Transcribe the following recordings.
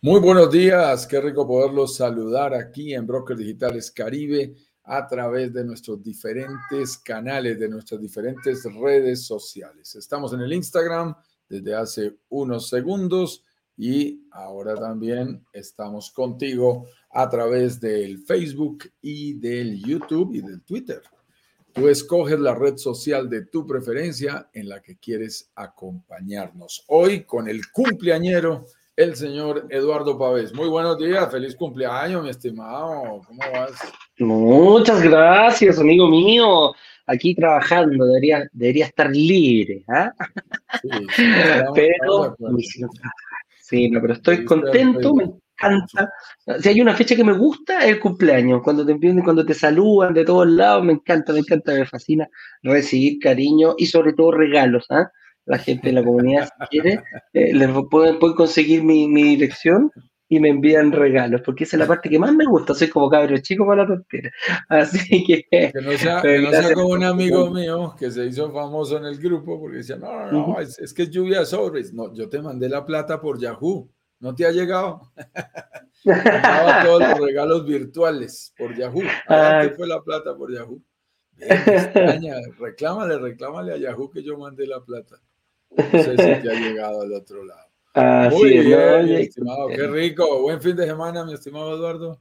Muy buenos días, qué rico poderlos saludar aquí en Brokers Digitales Caribe a través de nuestros diferentes canales, de nuestras diferentes redes sociales. Estamos en el Instagram desde hace unos segundos y ahora también estamos contigo a través del Facebook y del YouTube y del Twitter. Tú escoges la red social de tu preferencia en la que quieres acompañarnos. Hoy con el cumpleañero, el señor Eduardo Pavés. Muy buenos días, feliz cumpleaños, mi estimado. ¿Cómo vas? Muchas gracias, amigo mío. Aquí trabajando, debería, debería estar libre. ¿ah? Sí, pero, sí, no, pero estoy contento, me encanta. Si hay una fecha que me gusta, es el cumpleaños. Cuando te cuando te saludan de todos lados, me encanta, me encanta, me fascina recibir cariño y sobre todo regalos. ¿ah? La gente de la comunidad, si quiere, eh, les pueden, conseguir mi, mi, dirección y me envían regalos, porque esa es la parte que más me gusta. Soy como cabro chico para la tontera. Así que. Que no sea, que no sea como un amigo mío que se hizo famoso en el grupo porque decía: No, no, no, es, es, que es lluvia de sobres. No, yo te mandé la plata por Yahoo. ¿No te ha llegado? Mandaba todos los regalos virtuales por Yahoo. ¿Qué fue la plata por Yahoo? extraña. Reclámale, reclámale a Yahoo que yo mandé la plata. No sé si te ha llegado al otro lado. Muy bien, mi estimado. Qué rico. Buen fin de semana, mi estimado Eduardo.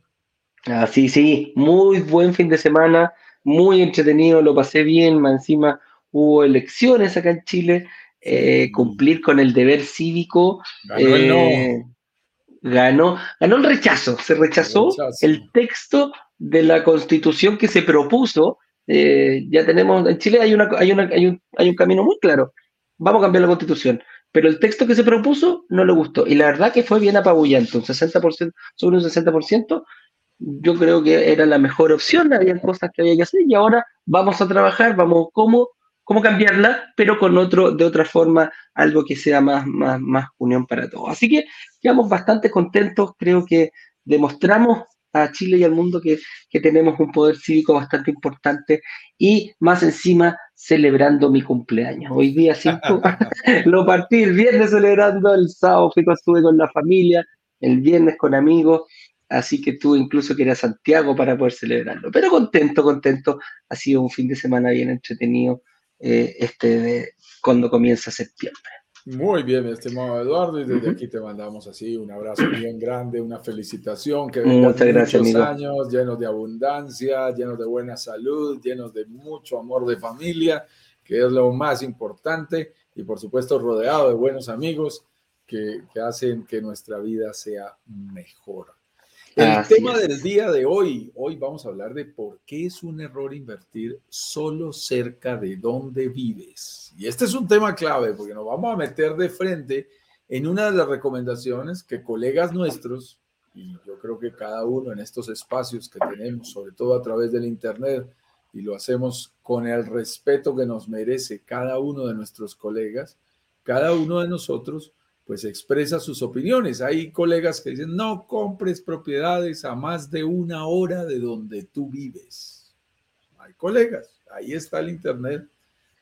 Así, sí. Muy buen fin de semana. Muy entretenido. Lo pasé bien. Encima hubo elecciones acá en Chile. Eh, cumplir con el deber cívico. Ganó el no. Eh, ganó, ganó el rechazo. Se rechazó El rechazo. el texto de la constitución que se propuso. Eh, ya tenemos, en Chile hay, una, hay, una, hay, un, hay un camino muy claro. Vamos a cambiar la constitución. Pero el texto que se propuso no le gustó. Y la verdad que fue bien apabullante. Un 60%, sobre un 60%, yo creo que era la mejor opción. Había cosas que había que hacer. Y ahora vamos a trabajar, vamos cómo, cómo cambiarla, pero con otro, de otra forma, algo que sea más, más, más unión para todos. Así que quedamos bastante contentos. Creo que demostramos a Chile y al mundo que, que, tenemos un poder cívico bastante importante y más encima celebrando mi cumpleaños. Hoy día 5 lo partí el viernes celebrando, el sábado estuve con la familia, el viernes con amigos, así que tuve incluso que ir a Santiago para poder celebrarlo. Pero contento, contento, ha sido un fin de semana bien entretenido eh, este de, cuando comienza septiembre. Muy bien, mi estimado Eduardo, y desde aquí te mandamos así un abrazo bien grande, una felicitación, que vengan Muchas gracias, muchos amigo. años llenos de abundancia, llenos de buena salud, llenos de mucho amor de familia, que es lo más importante, y por supuesto rodeado de buenos amigos que, que hacen que nuestra vida sea mejor. El Así tema es. del día de hoy, hoy vamos a hablar de por qué es un error invertir solo cerca de donde vives. Y este es un tema clave porque nos vamos a meter de frente en una de las recomendaciones que colegas nuestros, y yo creo que cada uno en estos espacios que tenemos, sobre todo a través del Internet, y lo hacemos con el respeto que nos merece cada uno de nuestros colegas, cada uno de nosotros pues expresa sus opiniones. Hay colegas que dicen, no compres propiedades a más de una hora de donde tú vives. Hay colegas, ahí está el Internet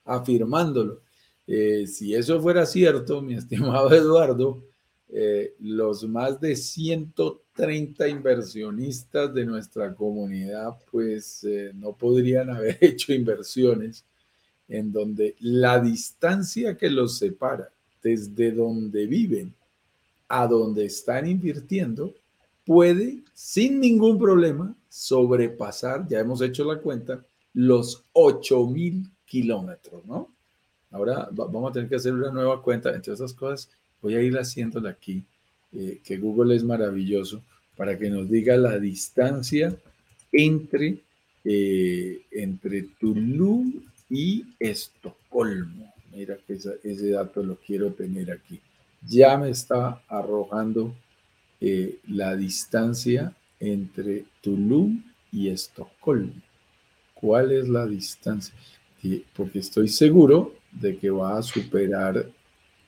afirmándolo. Eh, si eso fuera cierto, mi estimado Eduardo, eh, los más de 130 inversionistas de nuestra comunidad, pues eh, no podrían haber hecho inversiones en donde la distancia que los separa desde donde viven a donde están invirtiendo puede sin ningún problema sobrepasar, ya hemos hecho la cuenta, los 8000 kilómetros, ¿no? Ahora va- vamos a tener que hacer una nueva cuenta, entre esas cosas voy a ir haciéndola aquí, eh, que Google es maravilloso, para que nos diga la distancia entre, eh, entre Tulum y Estocolmo. Mira que esa- ese dato lo quiero tener aquí. Ya me está arrojando eh, la distancia entre Tulum y Estocolmo. ¿Cuál es la distancia? Porque estoy seguro de que va a superar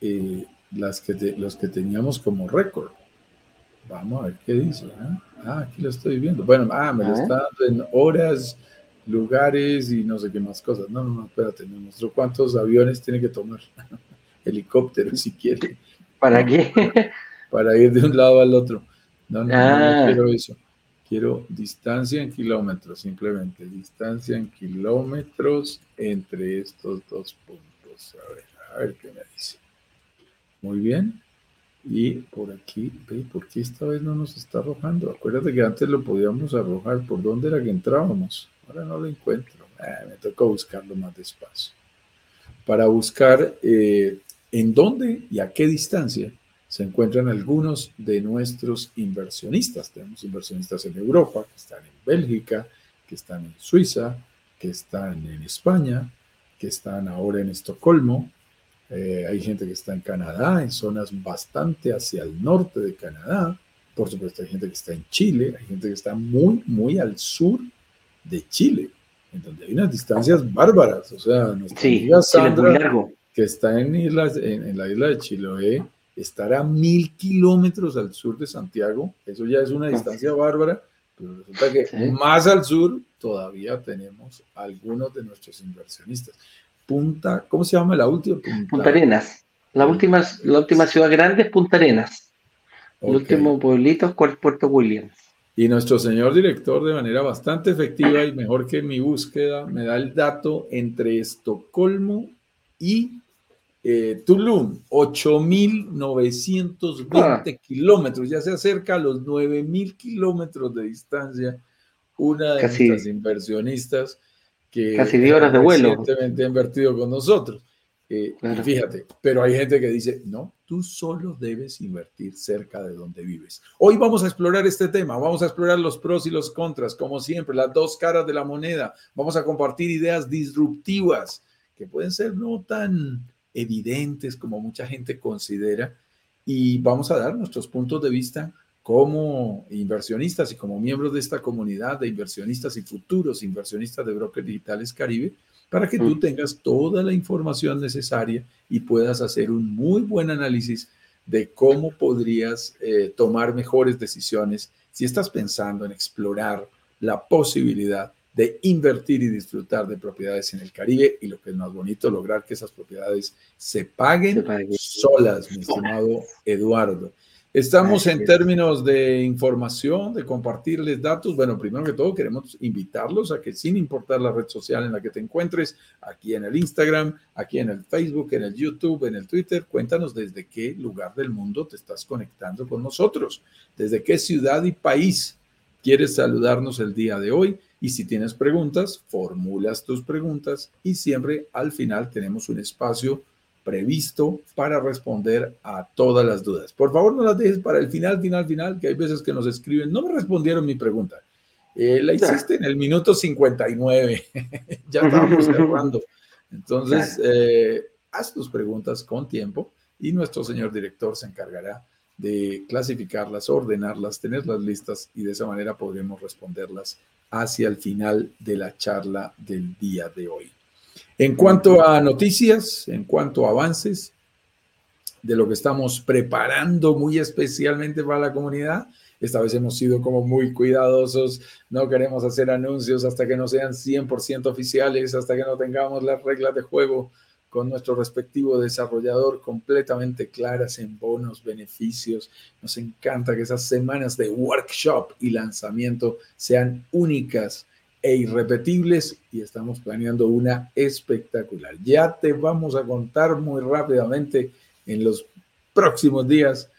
eh, las que te- los que teníamos como récord. Vamos a ver qué dice. ¿ah? Ah, aquí lo estoy viendo. Bueno, ah, me lo Ah. está dando en horas, lugares y no sé qué más cosas. No, no, no, espérate, me mostró cuántos aviones tiene que tomar. Helicóptero, si quiere. ¿Para qué? para ir de un lado al otro. No, no, no, Ah. quiero eso. Quiero distancia en kilómetros, simplemente. Distancia en kilómetros entre estos dos puntos. A ver, a ver qué me dice. Muy bien. Y por aquí, ve, ¿por qué esta vez no nos está arrojando? Acuérdate que antes lo podíamos arrojar. ¿Por dónde era que entrábamos? Ahora no lo encuentro. Ah, me toca buscarlo más despacio. Para buscar eh, en dónde y a qué distancia se encuentran algunos de nuestros inversionistas. Tenemos inversionistas en Europa, que están en Bélgica, que están en Suiza, que están en España, que están ahora en Estocolmo. Eh, hay gente que está en Canadá, en zonas bastante hacia el norte de Canadá. Por supuesto, hay gente que está en Chile, hay gente que está muy, muy al sur de Chile, en donde hay unas distancias bárbaras. O sea, nuestra Sí, amiga largo. que está en, islas, en, en la isla de Chiloé, estará a mil kilómetros al sur de Santiago. Eso ya es una distancia bárbara, pero resulta que Sí. más al sur todavía tenemos algunos de nuestros inversionistas. Punta, ¿cómo se llama la última? Punta, Punta Arenas. La última, la última ciudad grande es Punta Arenas. El último pueblito es Puerto Williams. Y nuestro señor director, de manera bastante efectiva y mejor que mi búsqueda, me da el dato entre Estocolmo y eh, Tulum, 8.920 kilómetros, ya se acerca a los 9.000 kilómetros de distancia, una de Casi- nuestras inversionistas que Casi 10 horas de vuelo. recientemente ha invertido con nosotros. Eh, y fíjate, pero hay gente que dice, no, tú solo debes invertir cerca de donde vives. Hoy vamos a explorar este tema, vamos a explorar los pros y los contras, como siempre, las dos caras de la moneda. Vamos a compartir ideas disruptivas que pueden ser no tan evidentes como mucha gente considera y vamos a dar nuestros puntos de vista como inversionistas y como miembros de esta comunidad de inversionistas y futuros inversionistas de Brokers Digitales Caribe para que tú Mm. tengas toda la información necesaria y puedas hacer un muy buen análisis de cómo podrías eh, tomar mejores decisiones si estás pensando en explorar la posibilidad de invertir y disfrutar de propiedades en el Caribe y lo que es más bonito, lograr que esas propiedades se paguen Se paguen. solas, mi estimado Eduardo. Estamos en términos de información, de compartirles datos. Bueno, primero que todo queremos invitarlos a que sin importar la red social en la que te encuentres, aquí en el Instagram, aquí en el Facebook, en el YouTube, en el Twitter, cuéntanos desde qué lugar del mundo te estás conectando con nosotros, desde qué ciudad y país quieres saludarnos el día de hoy. Y si tienes preguntas, formulas tus preguntas y siempre al final tenemos un espacio previsto para responder a todas las dudas. Por favor, no las dejes para el final, final, final, que hay veces que nos escriben, no me respondieron mi pregunta. Eh, la hiciste en el minuto 59, ya estábamos cerrando. Entonces, eh, haz tus preguntas con tiempo y nuestro señor director se encargará de clasificarlas, ordenarlas, tenerlas listas y de esa manera podremos responderlas hacia el final de la charla del día de hoy. En cuanto a noticias, en cuanto a avances de lo que estamos preparando muy especialmente para la comunidad, esta vez hemos sido como muy cuidadosos, no queremos hacer anuncios hasta que no sean 100% oficiales, hasta que no tengamos las reglas de juego con nuestro respectivo desarrollador completamente claras en bonos, beneficios. Nos encanta que esas semanas de workshop y lanzamiento sean únicas e irrepetibles y estamos planeando una espectacular. Ya te vamos a contar muy rápidamente en los próximos días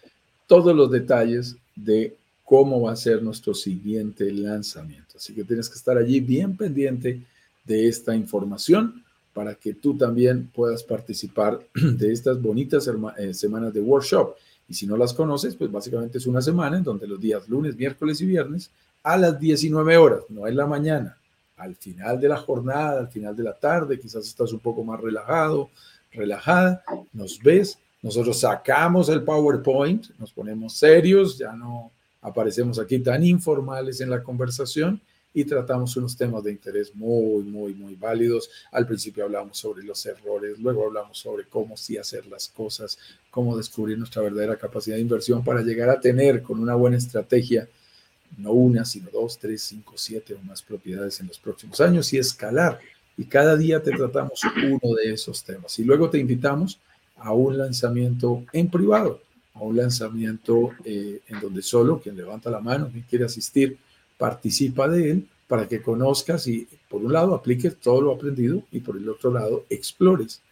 todos los detalles de cómo va a ser nuestro siguiente lanzamiento. Así que tienes que estar allí bien pendiente de esta información para que tú también puedas participar de estas bonitas eh, semanas de workshop. Y si no las conoces, pues básicamente es una semana en donde los días lunes, miércoles y viernes a las 19 horas, no en la mañana, al final de la jornada, al final de la tarde, quizás estás un poco más relajado, relajada, nos ves, nosotros sacamos el PowerPoint, nos ponemos serios, ya no aparecemos aquí tan informales en la conversación y tratamos unos temas de interés muy, muy, muy válidos. Al principio hablamos sobre los errores, luego hablamos sobre cómo sí hacer las cosas, cómo descubrir nuestra verdadera capacidad de inversión para llegar a tener con una buena estrategia no una, sino dos, tres, cinco, siete o más propiedades en los próximos años y escalar. Y cada día te tratamos uno de esos temas. Y luego te invitamos a un lanzamiento en privado, a un lanzamiento eh, en donde solo quien levanta la mano, quien quiere asistir, participa de él para que conozcas y por un lado apliques todo lo aprendido y por el otro lado explores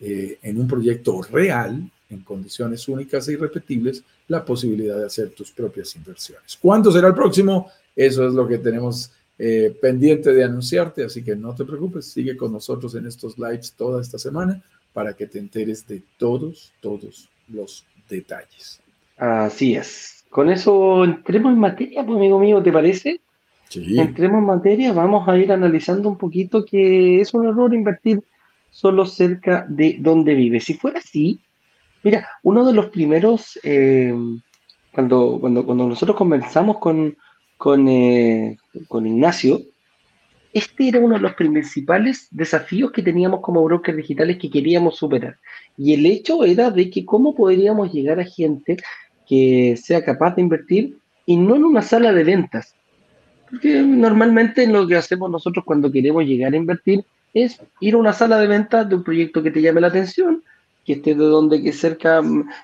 eh, en un proyecto real, en condiciones únicas e irrepetibles, la posibilidad de hacer tus propias inversiones. ¿Cuándo será el próximo? Eso es lo que tenemos eh, pendiente de anunciarte, así que no te preocupes, sigue con nosotros en estos lives toda esta semana para que te enteres de todos, todos los detalles. Así es. Con eso entremos en materia, pues amigo mío, ¿te parece? Sí. Entremos en materia, vamos a ir analizando un poquito que es un error invertir solo cerca de donde vive. Si fuera así, mira, uno de los primeros, eh, cuando, cuando, cuando nosotros conversamos con, con, eh, con Ignacio, este era uno de los principales desafíos que teníamos como brokers digitales que queríamos superar. Y el hecho era de que cómo podríamos llegar a gente que sea capaz de invertir y no en una sala de ventas. Porque normalmente lo que hacemos nosotros cuando queremos llegar a invertir es ir a una sala de ventas de un proyecto que te llame la atención, que esté de donde que cerca.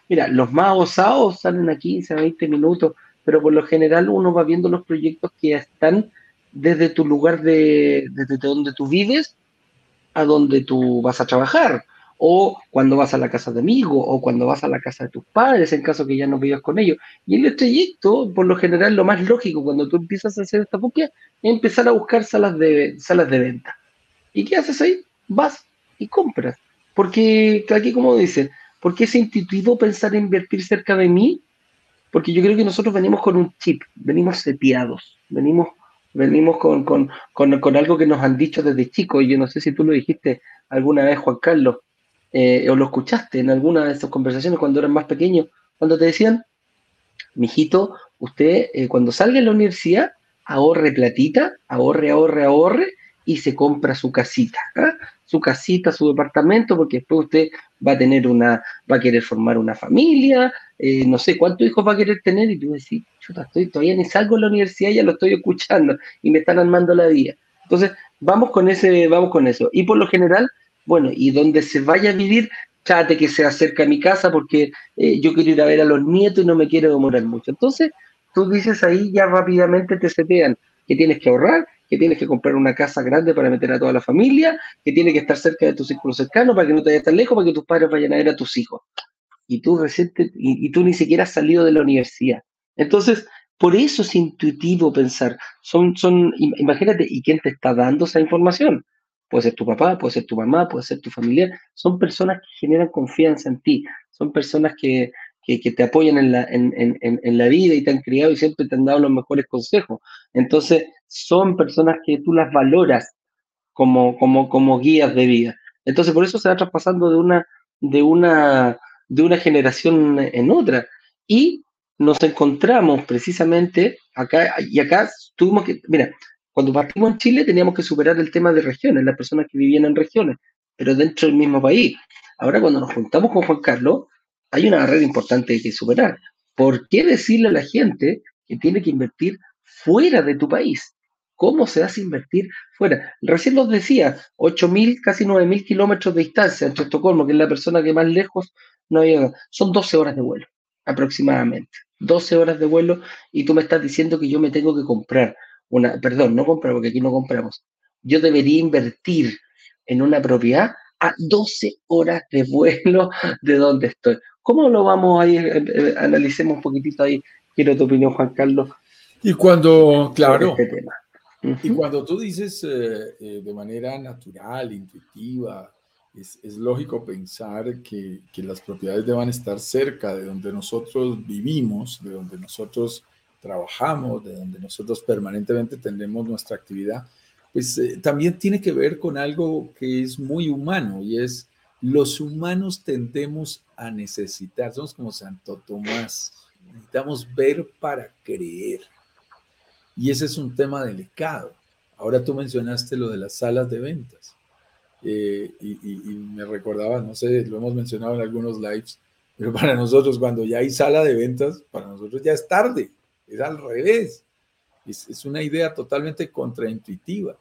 Mira, los más osados salen a 15, 20 minutos, pero por lo general uno va viendo los proyectos que están desde tu lugar de, desde donde tú vives a donde tú vas a trabajar, o cuando vas a la casa de amigos, o cuando vas a la casa de tus padres, en caso que ya no vivas con ellos. Y en el trayecto, por lo general, lo más lógico cuando tú empiezas a hacer esta búsqueda es empezar a buscar salas de, salas de venta. ¿Y qué haces ahí? Vas y compras. Porque, aquí como dicen, porque es intuitivo pensar en invertir cerca de mí? Porque yo creo que nosotros venimos con un chip, venimos sepiados, venimos, venimos con, con, con, algo que nos han dicho desde chicos. Yo no sé si tú lo dijiste alguna vez, Juan Carlos, eh, o lo escuchaste en alguna de estas conversaciones cuando eras más pequeño, cuando te decían, mijito, usted eh, cuando salga de la universidad, ahorre platita, ahorre, ahorre, ahorre, y se compra su casita, ¿ah? su casita, su departamento, porque después usted va a tener una, va a querer formar una familia, eh, no sé cuántos hijos va a querer tener, y tú decís, chuta, estoy, todavía ni salgo de la universidad, ya lo estoy escuchando, y me están armando la vida. Entonces, vamos con ese, vamos con eso. Y por lo general, bueno, y donde se vaya a vivir, trate que se acerque a mi casa, porque eh, yo quiero ir a ver a los nietos y no me quiero demorar mucho. Entonces, tú dices ahí, ya rápidamente te setean que tienes que ahorrar, que tienes que comprar una casa grande para meter a toda la familia, que tienes que estar cerca de tu círculo cercano para que no te vayas tan lejos, para que tus padres vayan a ver a tus hijos. Y tú, reciente, y, tú ni siquiera has salido de la universidad. Entonces, por eso es intuitivo pensar. Son, son, imagínate, ¿y quién te está dando esa información? Puede ser tu papá, puede ser tu mamá, puede ser tu familiar. Son personas que generan confianza en ti. Son personas que, que, te apoyan en la, en, en, en, la vida y te han criado y siempre te han dado los mejores consejos. Entonces, son personas que tú las valoras como, como, como guías de vida. Entonces, por eso se va traspasando de una, de una, de una generación en otra. Y nos encontramos precisamente acá, y acá tuvimos que, mira, cuando partimos en Chile teníamos que superar el tema de regiones, las personas que vivían en regiones, pero dentro del mismo país. Ahora cuando nos juntamos con Juan Carlos, hay una barrera importante que superar. ¿Por qué decirle a la gente que tiene que invertir fuera de tu país? ¿Cómo se hace invertir fuera? Recién los decía, 8.000, casi 9.000 kilómetros de distancia entre Estocolmo, que es la persona que más lejos no llega. Son 12 horas de vuelo, aproximadamente. 12 horas de vuelo y tú me estás diciendo que yo me tengo que comprar una, perdón, no comprar porque aquí no compramos. Yo debería invertir en una propiedad a 12 horas de vuelo de donde estoy. ¿Cómo lo vamos a ir? Eh, eh, analicemos un poquitito ahí. Quiero tu opinión, Juan Carlos. Y cuando, claro, este y cuando tú dices eh, de manera natural, intuitiva, es, es lógico pensar que, que, las propiedades deban estar cerca de donde nosotros vivimos, de donde nosotros trabajamos, de donde nosotros permanentemente tenemos nuestra actividad, pues también tiene que ver con algo que es muy humano y es los humanos tendemos a necesitar, somos como Santo Tomás, necesitamos ver para creer. Y ese es un tema delicado. Ahora tú mencionaste lo de las salas de ventas. Eh, y, me recordaba, no sé, lo hemos mencionado en algunos lives, pero para nosotros cuando ya hay sala de ventas, para nosotros ya es tarde, es al revés. Es, es una idea totalmente contraintuitiva.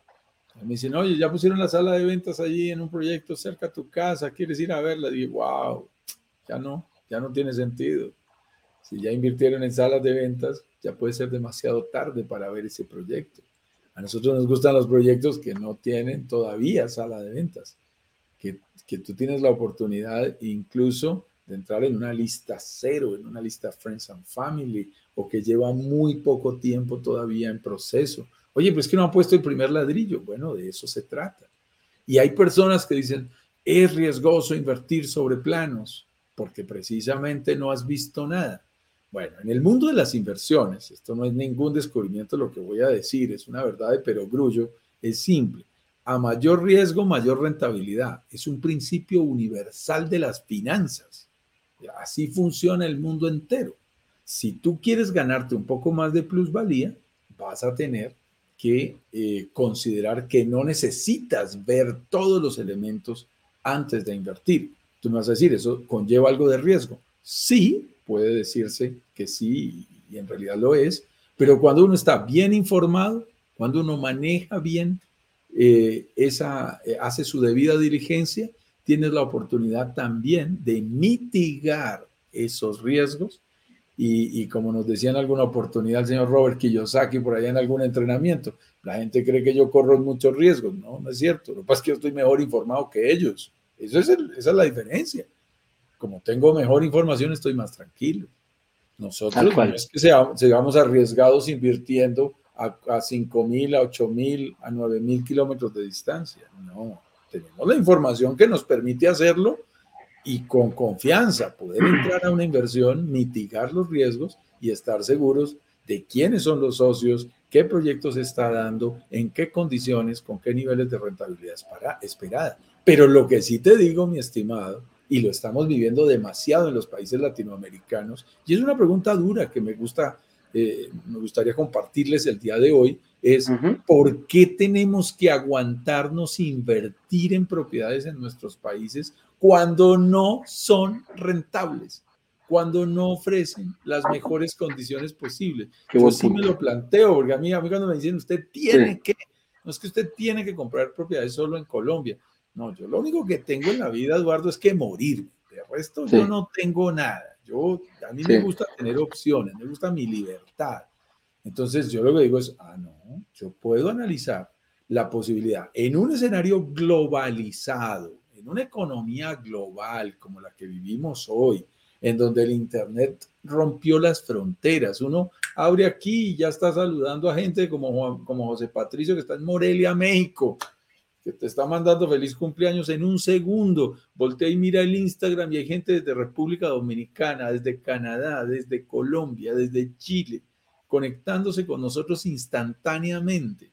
Me dicen, oye, ya pusieron la sala de ventas allí en un proyecto cerca a tu casa, ¿quieres ir a verla? Y wow, ya no, ya no tiene sentido. Si ya invirtieron en salas de ventas, ya puede ser demasiado tarde para ver ese proyecto. A nosotros nos gustan los proyectos que no tienen todavía sala de ventas, que, que tú tienes la oportunidad incluso de entrar en una lista cero, en una lista Friends and Family, o que lleva muy poco tiempo todavía en proceso. Oye, pues que no han puesto el primer ladrillo. Bueno, de eso se trata. Y hay personas que dicen, es riesgoso invertir sobre planos porque precisamente no has visto nada. Bueno, en el mundo de las inversiones, esto no es ningún descubrimiento lo que voy a decir, es una verdad de perogrullo, es simple. A mayor riesgo, mayor rentabilidad. Es un principio universal de las finanzas. Así funciona el mundo entero. Si tú quieres ganarte un poco más de plusvalía, vas a tener que eh, considerar que no necesitas ver todos los elementos antes de invertir. Tú me vas a decir, ¿eso conlleva algo de riesgo? Sí, puede decirse que sí, y en realidad lo es, pero cuando uno está bien informado, cuando uno maneja bien eh, esa, eh, hace su debida diligencia, tienes la oportunidad también de mitigar esos riesgos. Y, y, como nos decía en alguna oportunidad el señor Robert Kiyosaki por allá en algún entrenamiento, la gente cree que yo corro muchos riesgos. No, no es cierto. Lo que pasa es que yo estoy mejor informado que ellos. Eso es esa es la diferencia. Como tengo mejor información, estoy más tranquilo. Nosotros no es que seamos, arriesgados invirtiendo a, a 5 mil, a 8 mil, a 9 mil kilómetros de distancia. No, tenemos la información que nos permite hacerlo y con confianza poder entrar a una inversión, mitigar los riesgos y estar seguros de quiénes son los socios, qué proyectos está dando, en qué condiciones, con qué niveles de rentabilidad esperada. Pero lo que sí te digo, mi estimado, y lo estamos viviendo demasiado en los países latinoamericanos, y es una pregunta dura que me gusta, eh, me gustaría compartirles el día de hoy, es ¿por qué tenemos que aguantarnos invertir en propiedades en nuestros países cuando no son rentables? cuando no ofrecen las mejores condiciones posibles. Yo sí me lo planteo, porque a mí, a mí cuando me dicen, usted tiene que, no es que usted tiene que comprar propiedades solo en Colombia, no, yo lo único que tengo en la vida, Eduardo, es que morir. De resto, yo no tengo nada. Yo, a mí me gusta tener opciones, me gusta mi libertad. Entonces, yo lo que digo es, ah, no, yo puedo analizar la posibilidad en un escenario globalizado, una economía global como la que vivimos hoy, en donde el Internet rompió las fronteras. Uno abre aquí y ya está saludando a gente como, como José Patricio, que está en Morelia, México que te está mandando feliz cumpleaños en un segundo. Voltea y mira el Instagram y hay gente desde República Dominicana, desde Canadá, desde Colombia, desde Chile, conectándose con nosotros instantáneamente.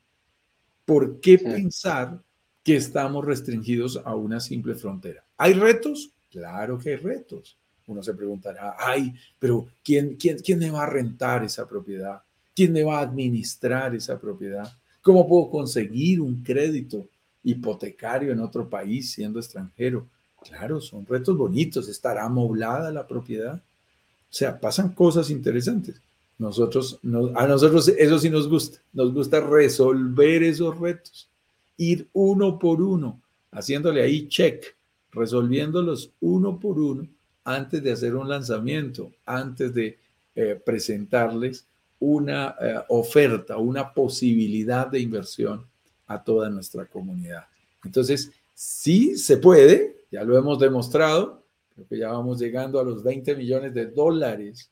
¿Por qué pensar que estamos restringidos a una simple frontera? ¿Hay retos? Claro que hay retos. Uno se preguntará, ay, pero ¿quién, quién, quién me va a rentar esa propiedad? ¿Quién me va a administrar esa propiedad? ¿Cómo puedo conseguir un crédito? hipotecario en otro país siendo extranjero. Claro, son retos bonitos. ¿Estará amoblada la propiedad? O sea, pasan cosas interesantes. Nosotros, a nosotros eso sí nos gusta. Nos gusta resolver esos retos. Ir uno por uno, haciéndole ahí check, resolviéndolos uno por uno antes de hacer un lanzamiento, antes de eh, presentarles una eh, oferta, una posibilidad de inversión a toda nuestra comunidad. Entonces, sí se puede, ya lo hemos demostrado, creo que ya vamos llegando a los 20 millones de dólares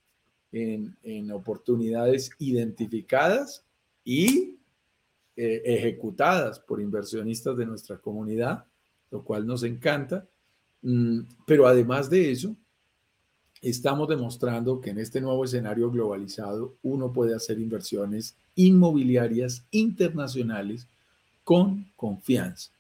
en, en oportunidades identificadas y eh, ejecutadas por inversionistas de nuestra comunidad, lo cual nos encanta. Mm, pero además de eso, estamos demostrando que en este nuevo escenario globalizado uno puede hacer inversiones inmobiliarias internacionales con confianza.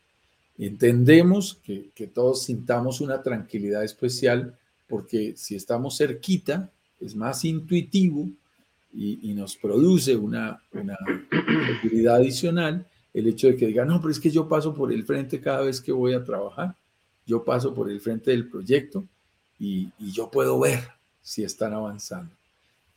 Entendemos que, todos sintamos una tranquilidad especial porque si estamos cerquita es más intuitivo y, nos produce una, una tranquilidad adicional el hecho de que digan, no, pero es que yo paso por el frente cada vez que voy a trabajar, yo paso por el frente del proyecto y, yo puedo ver si están avanzando.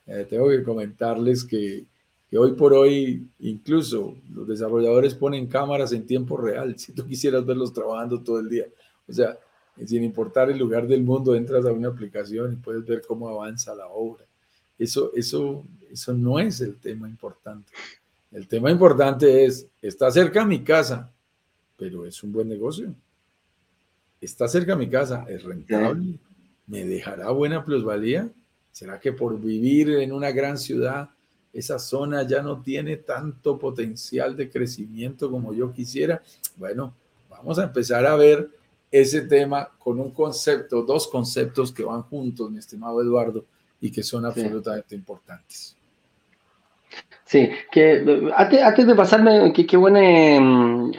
Eh, tengo que comentarles que que hoy por hoy incluso los desarrolladores ponen cámaras en tiempo real, si tú quisieras verlos trabajando todo el día. O sea, sin importar el lugar del mundo, entras a una aplicación y puedes ver cómo avanza la obra. Eso, eso, eso no es el tema importante. El tema importante es, está cerca mi casa, pero es un buen negocio. Está cerca mi casa, es rentable, me dejará buena plusvalía. ¿Será que por vivir en una gran ciudad, esa zona ya no tiene tanto potencial de crecimiento como yo quisiera? Bueno, vamos a empezar a ver ese tema con un concepto, dos conceptos que van juntos, mi estimado Eduardo, y que son absolutamente importantes. Sí, que antes, de pasarme, qué, qué, buen, em,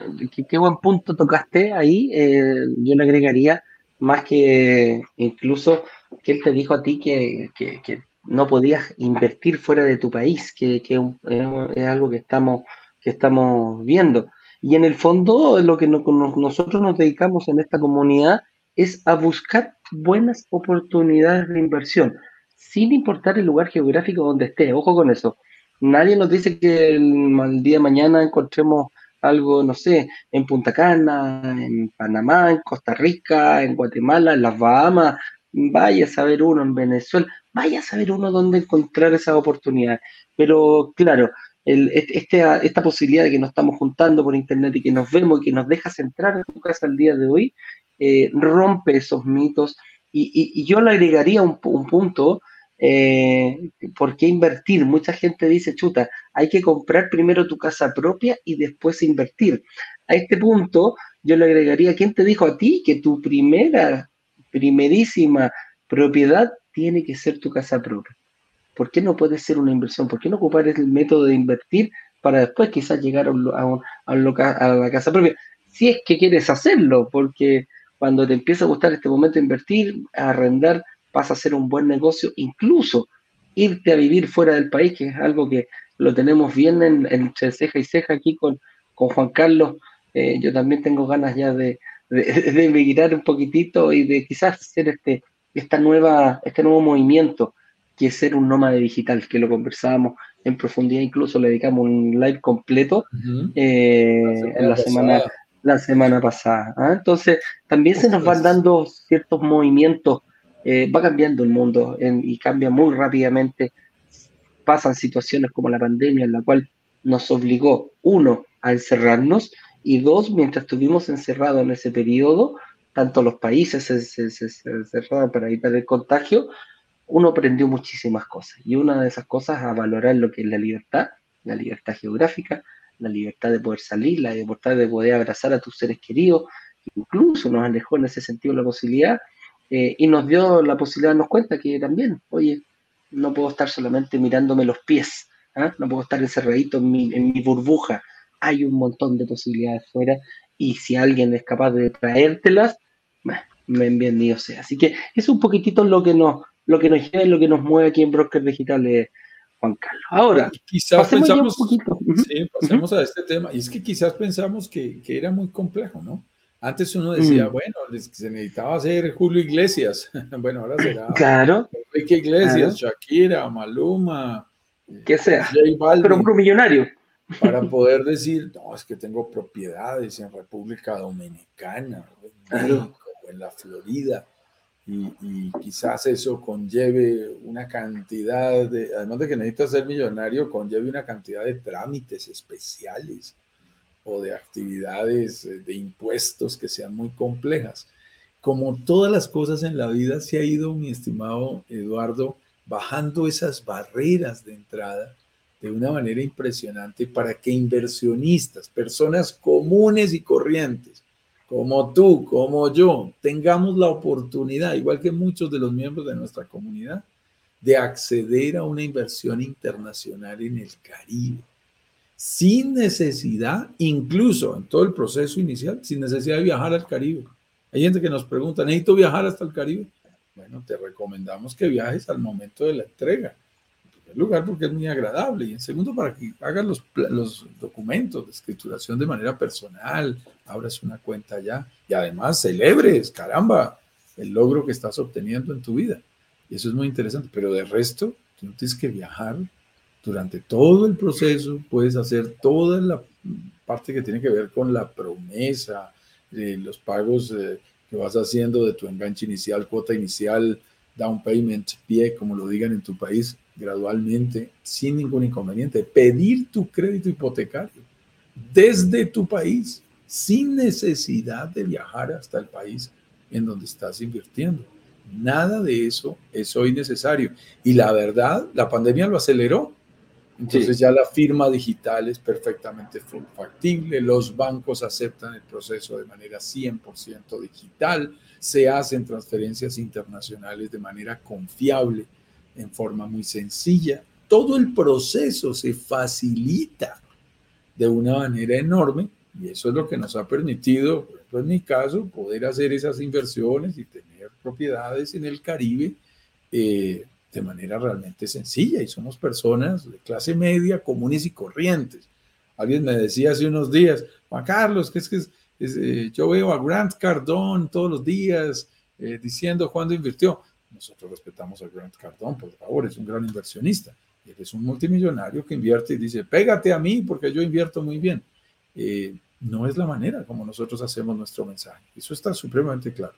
qué, buen punto tocaste ahí, eh, yo le agregaría más que incluso que él te dijo a ti que, que, no podías invertir fuera de tu país, que, es algo que estamos, que estamos viendo. Y en el fondo, lo que nosotros nos dedicamos en esta comunidad es a buscar buenas oportunidades de inversión, sin importar el lugar geográfico donde esté. Ojo con eso. Nadie nos dice que el, día de mañana encontremos algo, no sé, en Punta Cana, en Panamá, en Costa Rica, en Guatemala, en las Bahamas. Vaya a saber uno en Venezuela, vaya a saber uno dónde encontrar esa oportunidad. Pero claro, este, esta posibilidad de que nos estamos juntando por internet y que nos vemos y que nos dejas entrar en tu casa el día de hoy, eh, rompe esos mitos. Y, yo le agregaría un, punto, eh, ¿por qué invertir? Mucha gente dice, chuta, hay que comprar primero tu casa propia y después invertir. A este punto, yo le agregaría, ¿quién te dijo a ti que tu primera, primerísima propiedad tiene que ser tu casa propia? ¿por qué no puede ser una inversión? ¿Por qué no ocupar el método de invertir para después quizás llegar a, a, la casa propia? Si es que quieres hacerlo, porque cuando te empieza a gustar este momento de invertir, a arrendar, pasa a ser un buen negocio, incluso irte a vivir fuera del país, que es algo que lo tenemos bien en, entre ceja y ceja aquí con, con Juan Carlos. Eh, yo también tengo ganas ya de, de, emigrar un poquitito y de quizás hacer este, esta nueva, este nuevo movimiento que ser un nómade digital, que lo conversábamos en profundidad, incluso le dedicamos un live completo eh, en la semana, la semana pasada. ¿ah? Entonces, también se nos van dando ciertos movimientos, eh, va cambiando el mundo y cambia muy rápidamente. Pasan situaciones como la pandemia, en la cual nos obligó, uno, a encerrarnos, y dos, mientras estuvimos encerrados en ese periodo, tanto los países se, se, se, se encerraron para evitar el contagio, uno aprendió muchísimas cosas. Y una de esas cosas a valorar lo que es la libertad, la libertad geográfica, la libertad de poder salir, la libertad de poder abrazar a tus seres queridos. Incluso nos alejó en ese sentido la posibilidad eh, y nos dio la posibilidad de darnos cuenta que también, oye, no puedo estar solamente mirándome los pies, ¿ah? no puedo estar encerradito en mi, en mi burbuja. Hay un montón de posibilidades fuera y si alguien es capaz de traértelas, bienvenido sea. Así que es un poquitito lo que nos, lo que nos lleva y lo que nos mueve aquí en Broker Digital, es Juan Carlos. Ahora, quizás pensamos, sí, pasemos a este tema, y es que quizás pensamos que, que era muy complejo, ¿no? Antes uno decía, mm. bueno, se necesitaba hacer Julio Iglesias. bueno, ahora será claro, Enrique Iglesias, Shakira, Maluma, que sea, pero un millonario. Para poder decir, no, es que tengo propiedades en República Dominicana, en México, en la Florida y, quizás eso conlleve una cantidad de, además de que necesitas ser millonario, conlleve una cantidad de trámites especiales o de actividades eh, de impuestos que sean muy complejas. Como todas las cosas en la vida, se ha ido, mi estimado Eduardo, bajando esas barreras de entrada de una manera impresionante para que inversionistas, personas comunes y corrientes, como tú, como yo, tengamos la oportunidad, igual que muchos de los miembros de nuestra comunidad, de acceder a una inversión internacional en el Caribe, sin necesidad, incluso en todo el proceso inicial, sin necesidad de viajar al Caribe. Hay gente que nos pregunta, ¿necesito viajar hasta el Caribe? Bueno, te recomendamos que viajes al momento de la entrega lugar porque es muy agradable. Y en segundo para que hagas los, los documentos de escrituración de manera personal, abras una cuenta allá y además celebres, caramba, el logro que estás obteniendo en tu vida. Y eso es muy interesante, pero de resto, tú no tienes que viajar durante todo el proceso, puedes hacer toda la parte que tiene que ver con la promesa, de los pagos eh, que vas haciendo de tu enganche inicial, cuota inicial, down payment, pie, como lo digan en tu país, gradualmente, sin ningún inconveniente, pedir tu crédito hipotecario desde tu país, sin necesidad de viajar hasta el país en donde estás invirtiendo. Nada de eso es hoy necesario. Y la verdad, la pandemia lo aceleró. Entonces ya la firma digital es perfectamente factible, los bancos aceptan el proceso de manera 100% digital, se hacen transferencias internacionales de manera confiable, en forma muy sencilla. Todo el proceso se facilita de una manera enorme y eso es lo que nos ha permitido, por ejemplo, en mi caso, poder hacer esas inversiones y tener propiedades en el Caribe eh, de manera realmente sencilla. Y somos personas de clase media, comunes y corrientes. Alguien me decía hace unos días, Juan Carlos, que es que eh, yo veo a Grant Cardone todos los días eh, diciendo cuándo invirtió. Nosotros respetamos a Grant Cardone, por favor, es un gran inversionista. Él es un multimillonario que invierte y dice, pégate a mí porque yo invierto muy bien. Eh, no es la manera como nosotros hacemos nuestro mensaje. Eso está supremamente claro.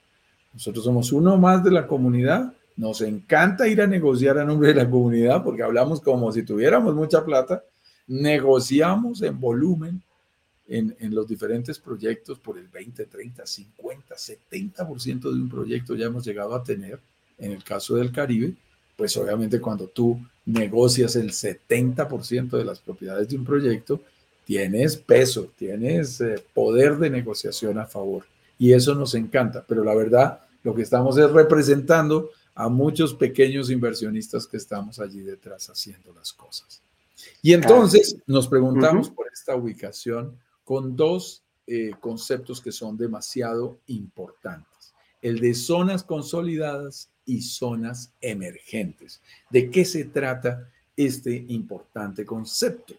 Nosotros somos uno más de la comunidad. Nos encanta ir a negociar a nombre de la comunidad porque hablamos como si tuviéramos mucha plata. Negociamos en volumen en, en los diferentes proyectos por el 20, 30, 50, 70% de un proyecto ya hemos llegado a tener en el caso del Caribe. Pues obviamente cuando tú negocias el 70% de las propiedades de un proyecto, tienes peso, tienes eh, poder de negociación a favor. Y eso nos encanta. Pero la verdad, lo que estamos es representando a muchos pequeños inversionistas que estamos allí detrás haciendo las cosas. Y entonces nos preguntamos por esta ubicación con dos eh, conceptos que son demasiado importantes. El de zonas consolidadas y zonas emergentes. ¿De qué se trata este importante concepto?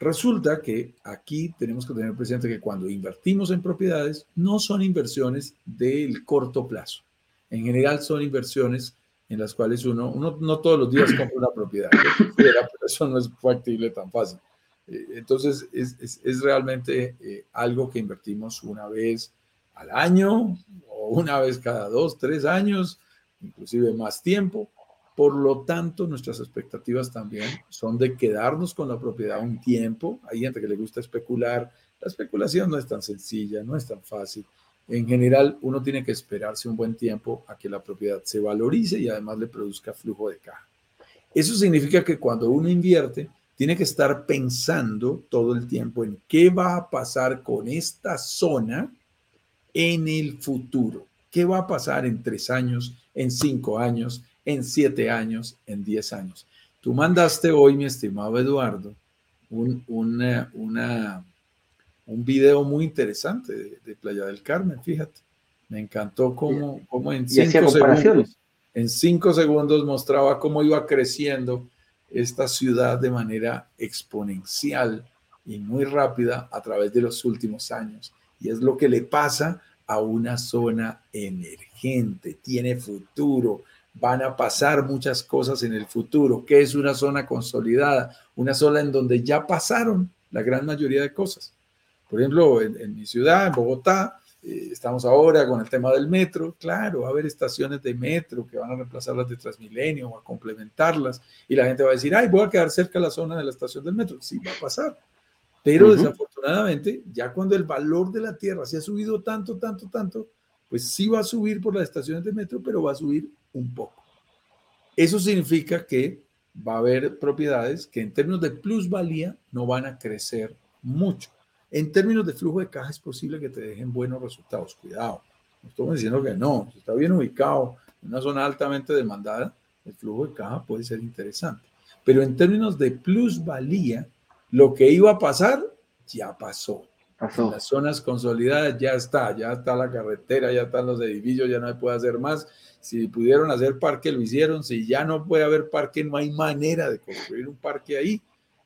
Resulta que aquí tenemos que tener presente que cuando invertimos en propiedades no son inversiones del corto plazo. En general son inversiones en las cuales uno, uno no todos los días compra una propiedad, pero eso no es factible tan fácil. Eh, entonces es, es, realmente eh, algo que invertimos una vez al año o una vez cada dos, tres años, inclusive más tiempo. Por lo tanto, nuestras expectativas también son de quedarnos con la propiedad un tiempo. Hay gente que le gusta especular. La especulación no es tan sencilla, no es tan fácil. En general, uno tiene que esperarse un buen tiempo a que la propiedad se valorice y además le produzca flujo de caja. Eso significa que cuando uno invierte, tiene que estar pensando todo el tiempo en qué va a pasar con esta zona en el futuro. ¿Qué va a pasar en tres años, en cinco años, en siete años, en diez años. Tú mandaste hoy, mi estimado Eduardo, un, una, un video muy interesante de, Playa del Carmen, fíjate. Me encantó cómo, cómo en, cinco segundos, en cinco segundos mostraba cómo iba creciendo esta ciudad de manera exponencial y muy rápida a través de los últimos años. Y es lo que le pasa a una zona emergente, tiene futuro, van a pasar muchas cosas en el futuro. ¿Qué es una zona consolidada? Una zona en donde ya pasaron la gran mayoría de cosas. Por ejemplo, en, mi ciudad, en Bogotá, eh, estamos ahora con el tema del metro. Claro, va a haber estaciones de metro que van a reemplazar las de Transmilenio o a complementarlas. Y la gente va a decir, ay, voy a quedar cerca de la zona de la estación del metro. Sí, va a pasar. Pero desafortunadamente, ya cuando el valor de la tierra se ha subido tanto, tanto, tanto, pues sí va a subir por las estaciones de metro, pero va a subir un poco. Eso significa que va a haber propiedades que en términos de plusvalía no van a crecer mucho. En términos de flujo de caja es posible que te dejen buenos resultados. Cuidado, no estamos diciendo que no. Si está bien ubicado en una zona altamente demandada, el flujo de caja puede ser interesante. Pero en términos de plusvalía, lo que iba a pasar, ya pasó. En las zonas consolidadas ya está, ya está la carretera, ya están los edificios, ya no se puede hacer más. Si pudieron hacer parque, lo hicieron. Si ya no puede haber parque, no hay manera de construir un parque ahí.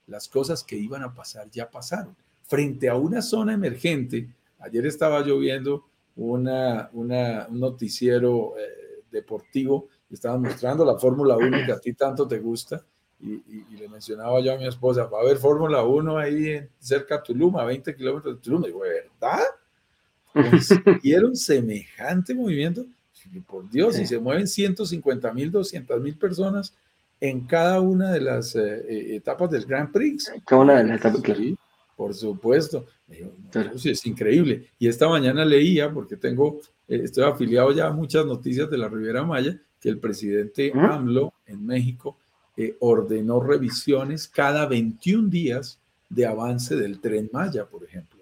Las cosas que iban a pasar ya pasaron. Frente a una zona emergente, ayer estaba lloviendo una, una, un noticiero eh, deportivo estaban mostrando la Fórmula 1 que a ti tanto te gusta y, le mencionaba yo a mi esposa, va a haber Fórmula 1 ahí cerca de Tulum, a 20 kilómetros de Tulum. Y digo, ¿verdad? y era un semejante movimiento. Por Dios, si se mueven 150 mil, 200 mil personas en cada una de las eh, eh, etapas del Grand Prix. Cada una de las etapas, claro. Por supuesto. Sí, es increíble. Y esta mañana leía, porque tengo, estoy afiliado ya a muchas noticias de la Riviera Maya, que el presidente AMLO en México ordenó revisiones cada 21 días de avance del tren Maya, por ejemplo.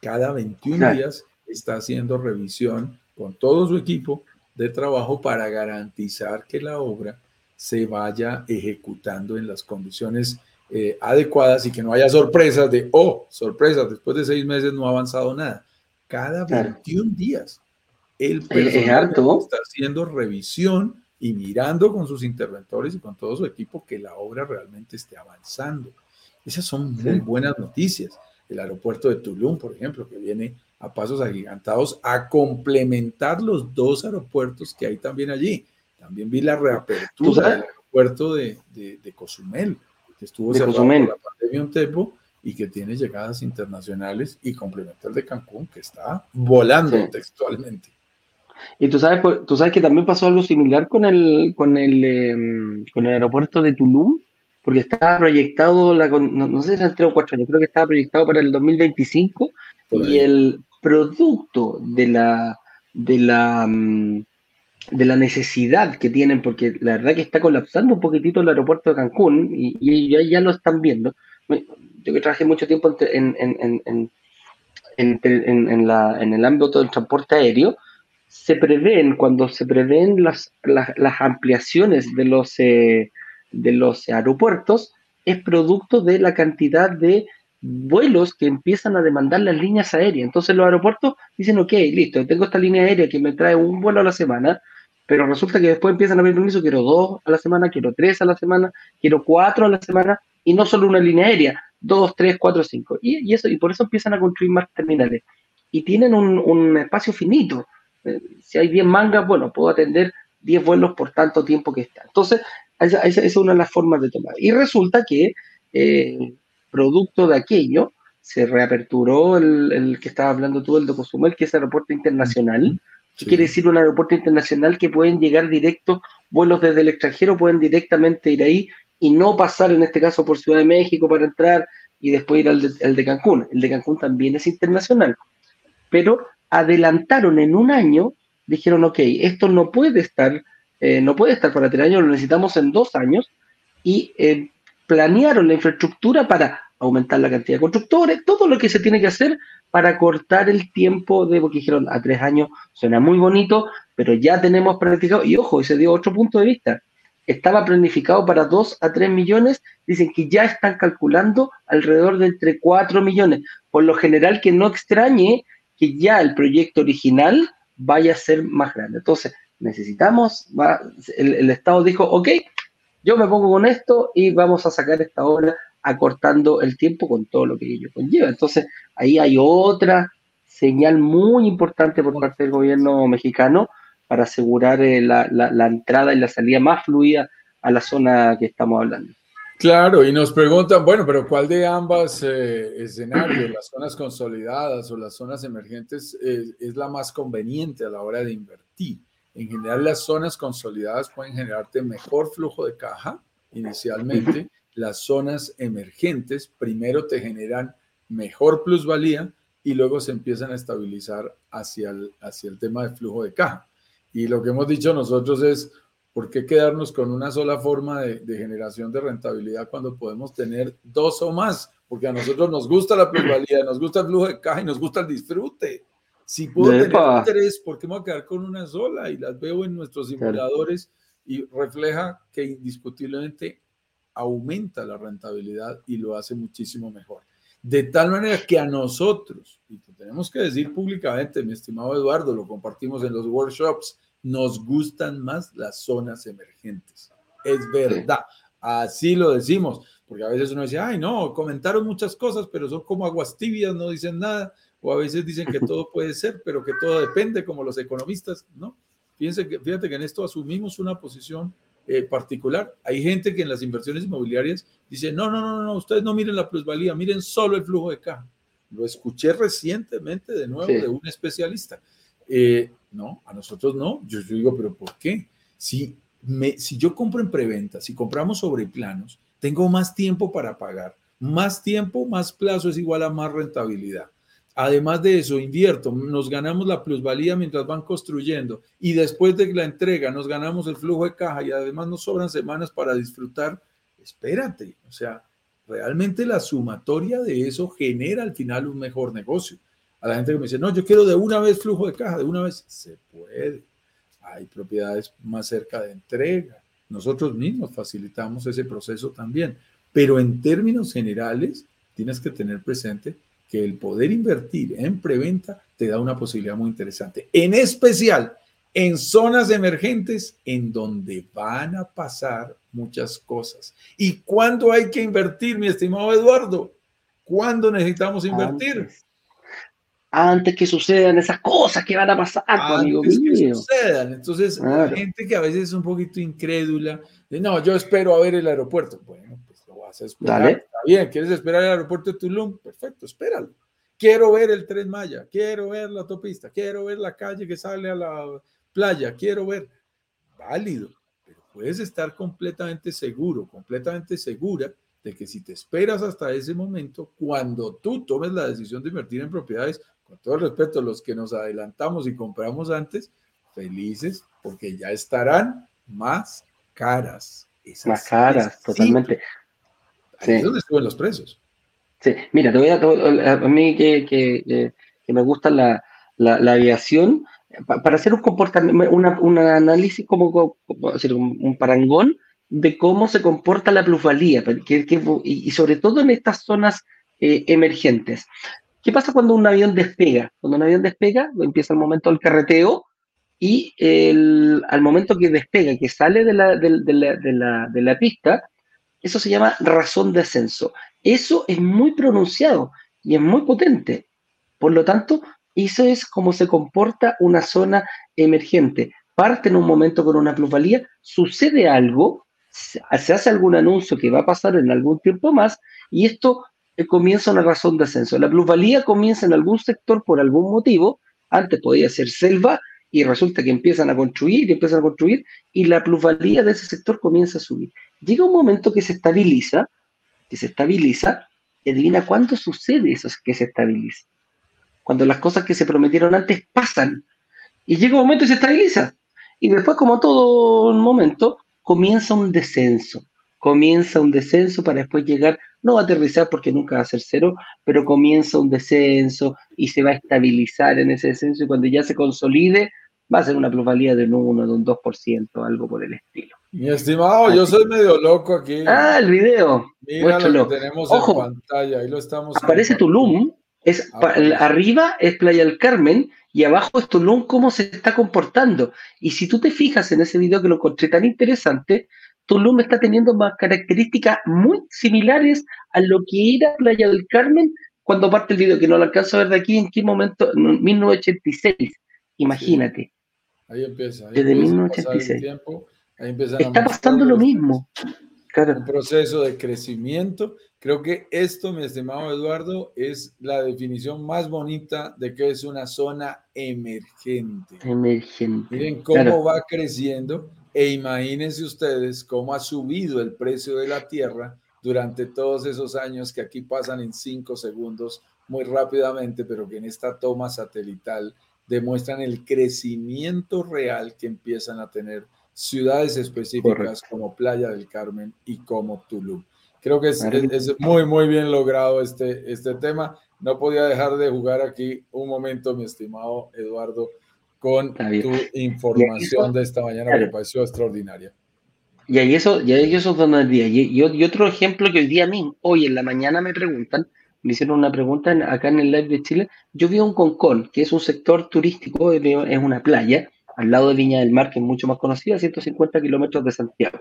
Cada 21 días está haciendo revisión con todo su equipo de trabajo para garantizar que la obra se vaya ejecutando en las condiciones eh, adecuadas y que no haya sorpresas de, oh, sorpresas, después de seis meses no ha avanzado nada. Cada 21 días el personal está haciendo revisión y mirando con sus interventores y con todo su equipo que la obra realmente esté avanzando. Esas son muy buenas noticias. El aeropuerto de Tulum, por ejemplo, que viene a pasos agigantados a complementar los dos aeropuertos que hay también allí. También vi la reapertura del aeropuerto de, de, Cozumel, que estuvo cerrado por la pandemia un tiempo y que tiene llegadas internacionales y complementa el de Cancún, que está volando textualmente. Y tú sabes, pues, tú sabes que también pasó algo similar con el, con el, em, con el aeropuerto de Tulum, porque estaba proyectado, la, no, no sé si eran tres o cuatro años, creo que estaba proyectado para el 2025 y el producto de la, de la, mm, de la necesidad que tienen, porque la verdad que está colapsando un poquitito el aeropuerto de Cancún y, y ya, lo están viendo. Yo que trabajé mucho tiempo en, en, en, en, la, en el ámbito del transporte aéreo, se prevén, cuando se prevén las, las, ampliaciones de los, eh, de los aeropuertos, es producto de la cantidad de vuelos que empiezan a demandar las líneas aéreas. Entonces los aeropuertos dicen, ok, listo, tengo esta línea aérea que me trae un vuelo a la semana, pero resulta que después empiezan a pedir permiso, quiero dos a la semana, quiero tres a la semana, quiero cuatro a la semana, y no solo una línea aérea, dos, tres, cuatro, cinco. Y, eso, y por eso empiezan a construir más terminales. Y tienen un, espacio finito. Eh, si hay 10 mangas, bueno, puedo atender 10 vuelos por tanto tiempo que está. Entonces, esa, es una de las formas de tomar. Y resulta que eh, producto de aquello, se reaperturó el, que estaba hablando tú, el de Cozumel, que es el aeropuerto internacional. ¿Qué quiere decir un aeropuerto internacional que pueden llegar directo, vuelos desde el extranjero pueden directamente ir ahí y no pasar en este caso por Ciudad de México para entrar y después ir al de, de Cancún. El de Cancún también es internacional. Pero adelantaron en un año, dijeron, ok, esto no puede estar, eh, no puede estar para tres años, lo necesitamos en dos años, y eh, planearon la infraestructura para aumentar la cantidad de constructores, todo lo que se tiene que hacer para cortar el tiempo de, porque dijeron, a tres años suena muy bonito, pero ya tenemos planificado, y ojo, ese dio otro punto de vista, estaba planificado para dos a tres millones, dicen que ya están calculando alrededor de entre cuatro millones, por lo general que no extrañe que ya el proyecto original vaya a ser más grande. Entonces, necesitamos, el, el Estado dijo, ok, yo me pongo con esto y vamos a sacar esta obra acortando el tiempo con todo lo que ello conlleva. Entonces, ahí hay otra señal muy importante por parte del gobierno mexicano para asegurar eh, la, entrada y la salida más fluida a la zona que estamos hablando. Claro, y nos preguntan, bueno, pero ¿cuál de ambas eh, escenarios, las zonas consolidadas o las zonas emergentes, es la más conveniente a la hora de invertir? En general, las zonas consolidadas pueden generarte mejor flujo de caja inicialmente. Las zonas emergentes primero te generan mejor plusvalía y luego se empiezan a estabilizar hacia el, hacia el tema de flujo de caja. Y lo que hemos dicho nosotros es, ¿por qué quedarnos con una sola forma de, de, generación de rentabilidad cuando podemos tener dos o más? Porque a nosotros nos gusta la plusvalía, nos gusta el flujo de caja y nos gusta el disfrute. Si puedo tener tres, ¿por qué me voy a quedar con una sola? Y las veo en nuestros simuladores y refleja que indiscutiblemente aumenta la rentabilidad y lo hace muchísimo mejor. De tal manera que a nosotros, y tenemos que decir públicamente, mi estimado Eduardo, lo compartimos en los workshops, nos gustan más las zonas emergentes. Es verdad, así lo decimos, porque a veces uno dice, ay, no, comentaron muchas cosas, pero son como aguas tibias, no dicen nada o a veces dicen que todo puede ser, pero que todo depende, como los economistas, ¿no? Fíjense que, fíjate que en esto asumimos una posición eh, particular. Hay gente que en las inversiones inmobiliarias dice, no, no, no, no, ustedes no miren la plusvalía, miren solo el flujo de caja. Lo escuché recientemente de nuevo de un especialista. Eh, no, a nosotros no. Yo, digo, pero ¿por qué? Si si yo compro en preventa, si compramos sobre planos, tengo más tiempo para pagar. Más tiempo, más plazo es igual a más rentabilidad. Además de eso, invierto, nos ganamos la plusvalía mientras van construyendo y después de la entrega nos ganamos el flujo de caja y además nos sobran semanas para disfrutar. Espérate, o sea, realmente la sumatoria de eso genera al final un mejor negocio. A la gente que me dice, no, yo quiero de una vez flujo de caja, de una vez, se puede. Hay propiedades más cerca de entrega. Nosotros mismos facilitamos ese proceso también. Pero en términos generales, tienes que tener presente que el poder invertir en preventa te da una posibilidad muy interesante, en especial en zonas emergentes en donde van a pasar muchas cosas. ¿Y cuándo hay que invertir, mi estimado Eduardo? ¿Cuándo necesitamos invertir? Que sucedan esas cosas que van a pasar, amigo mío. sucedan. Entonces, hay gente que a veces es un poquito incrédula, de no, yo espero a ver el aeropuerto. Bueno, esperar. Está bien, ¿quieres esperar el aeropuerto de Tulum? Perfecto, espéralo. Quiero ver el tren Maya, quiero ver la autopista, quiero ver la calle que sale a la playa, quiero ver. Válido, pero puedes estar completamente seguro, completamente segura de que si te esperas hasta ese momento, cuando tú tomes la decisión de invertir en propiedades, con todo el respeto, los que nos adelantamos y compramos antes, felices porque ya estarán más caras. más caras, totalmente. Sí. Es donde suben los precios. Sí, mira, te voy a, a mí que, que, que me gusta la, la, aviación, para hacer un comportamiento, un análisis como, un, parangón de cómo se comporta la plusvalía, que, y, sobre todo en estas zonas eh, emergentes. ¿Qué pasa cuando un avión despega? Cuando un avión despega, empieza el momento del carreteo y el, al momento que despega, que sale de la, de, la, de la, de la pista, eso se llama razón de ascenso. Eso es muy pronunciado y es muy potente. Por lo tanto, eso es como se comporta una zona emergente. Parte en un momento con una plusvalía, sucede algo, se hace algún anuncio que va a pasar en algún tiempo más y esto comienza una razón de ascenso. La plusvalía comienza en algún sector por algún motivo. Antes podía ser selva y resulta que empiezan a construir y empiezan a construir y la plusvalía de ese sector comienza a subir. Llega un momento que se estabiliza, que se estabiliza, y adivina cuándo sucede eso que se estabiliza. Cuando las cosas que se prometieron antes pasan y llega un momento y se estabiliza. Y después, como todo momento, comienza un descenso. Comienza un descenso para después llegar, no va a aterrizar porque nunca va a ser cero, pero comienza un descenso y se va a estabilizar en ese descenso y cuando ya se consolide, va a ser una plusvalía de un 1, de un 2%, algo por el estilo. Mi estimado, yo soy medio loco aquí. Ah, el video. Mira lo que tenemos en pantalla, ahí lo estamos. Aparece Tulum, es, arriba es Playa del Carmen y abajo es Tulum, cómo se está comportando. Y si tú te fijas en ese video que lo encontré tan interesante, Tulum está teniendo más características muy similares a lo que era Playa del Carmen cuando parte el video, que no lo alcanzo a ver de aquí, en qué momento, en 1986. Imagínate. Ahí empieza. Ahí Desde 1986. Tiempo, ahí Está pasando lo mismo. Un proceso de crecimiento. Creo que esto, mi estimado Eduardo, es la definición más bonita de que es una zona emergente. Emergente. Miren cómo va creciendo e imagínense ustedes cómo ha subido el precio de la tierra durante todos esos años que aquí pasan en cinco segundos muy rápidamente, pero que en esta toma satelital demuestran el crecimiento real que empiezan a tener ciudades específicas como Playa del Carmen y como Tulum. Creo que es, muy, muy bien logrado este, este tema. No podía dejar de jugar aquí un momento, mi estimado Eduardo, con tu información de esta mañana que me pareció extraordinaria. Y ahí eso, y ahí eso es día. Y, y, otro ejemplo que hoy día mí, hoy en la mañana me preguntan, me hicieron una pregunta acá en el live de Chile. Yo vi un Concón, que es un sector turístico, es una playa, al lado de Viña del Mar, que es mucho más conocida, a 150 kilómetros de Santiago.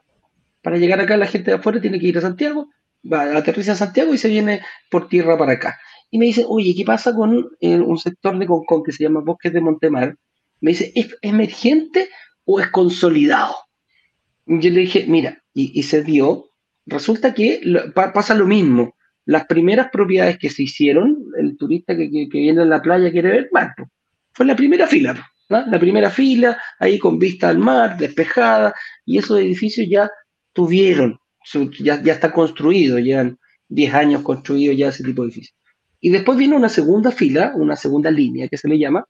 Para llegar acá, la gente de afuera tiene que ir a Santiago, va, aterriza a Santiago y se viene por tierra para acá. Y me dice, oye, ¿qué pasa con eh, un sector de Concón que se llama Bosques de Montemar? Me dice, ¿es emergente o es consolidado? Y yo le dije, mira, y, se dio, resulta que pasa lo mismo las primeras propiedades que se hicieron, el turista que, viene a la playa quiere ver, bueno, fue la primera fila. La primera fila, ahí con vista al mar, despejada, y esos edificios ya tuvieron, ya, ya está construido, llevan 10 años construido ya ese tipo de edificios. Y después viene una segunda fila, una segunda línea que se le llama,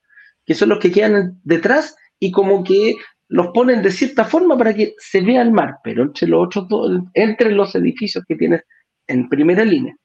que son los que quedan detrás y como que los ponen de cierta forma para que se vea el mar, pero entre los otros entre los edificios que tienes en primera línea.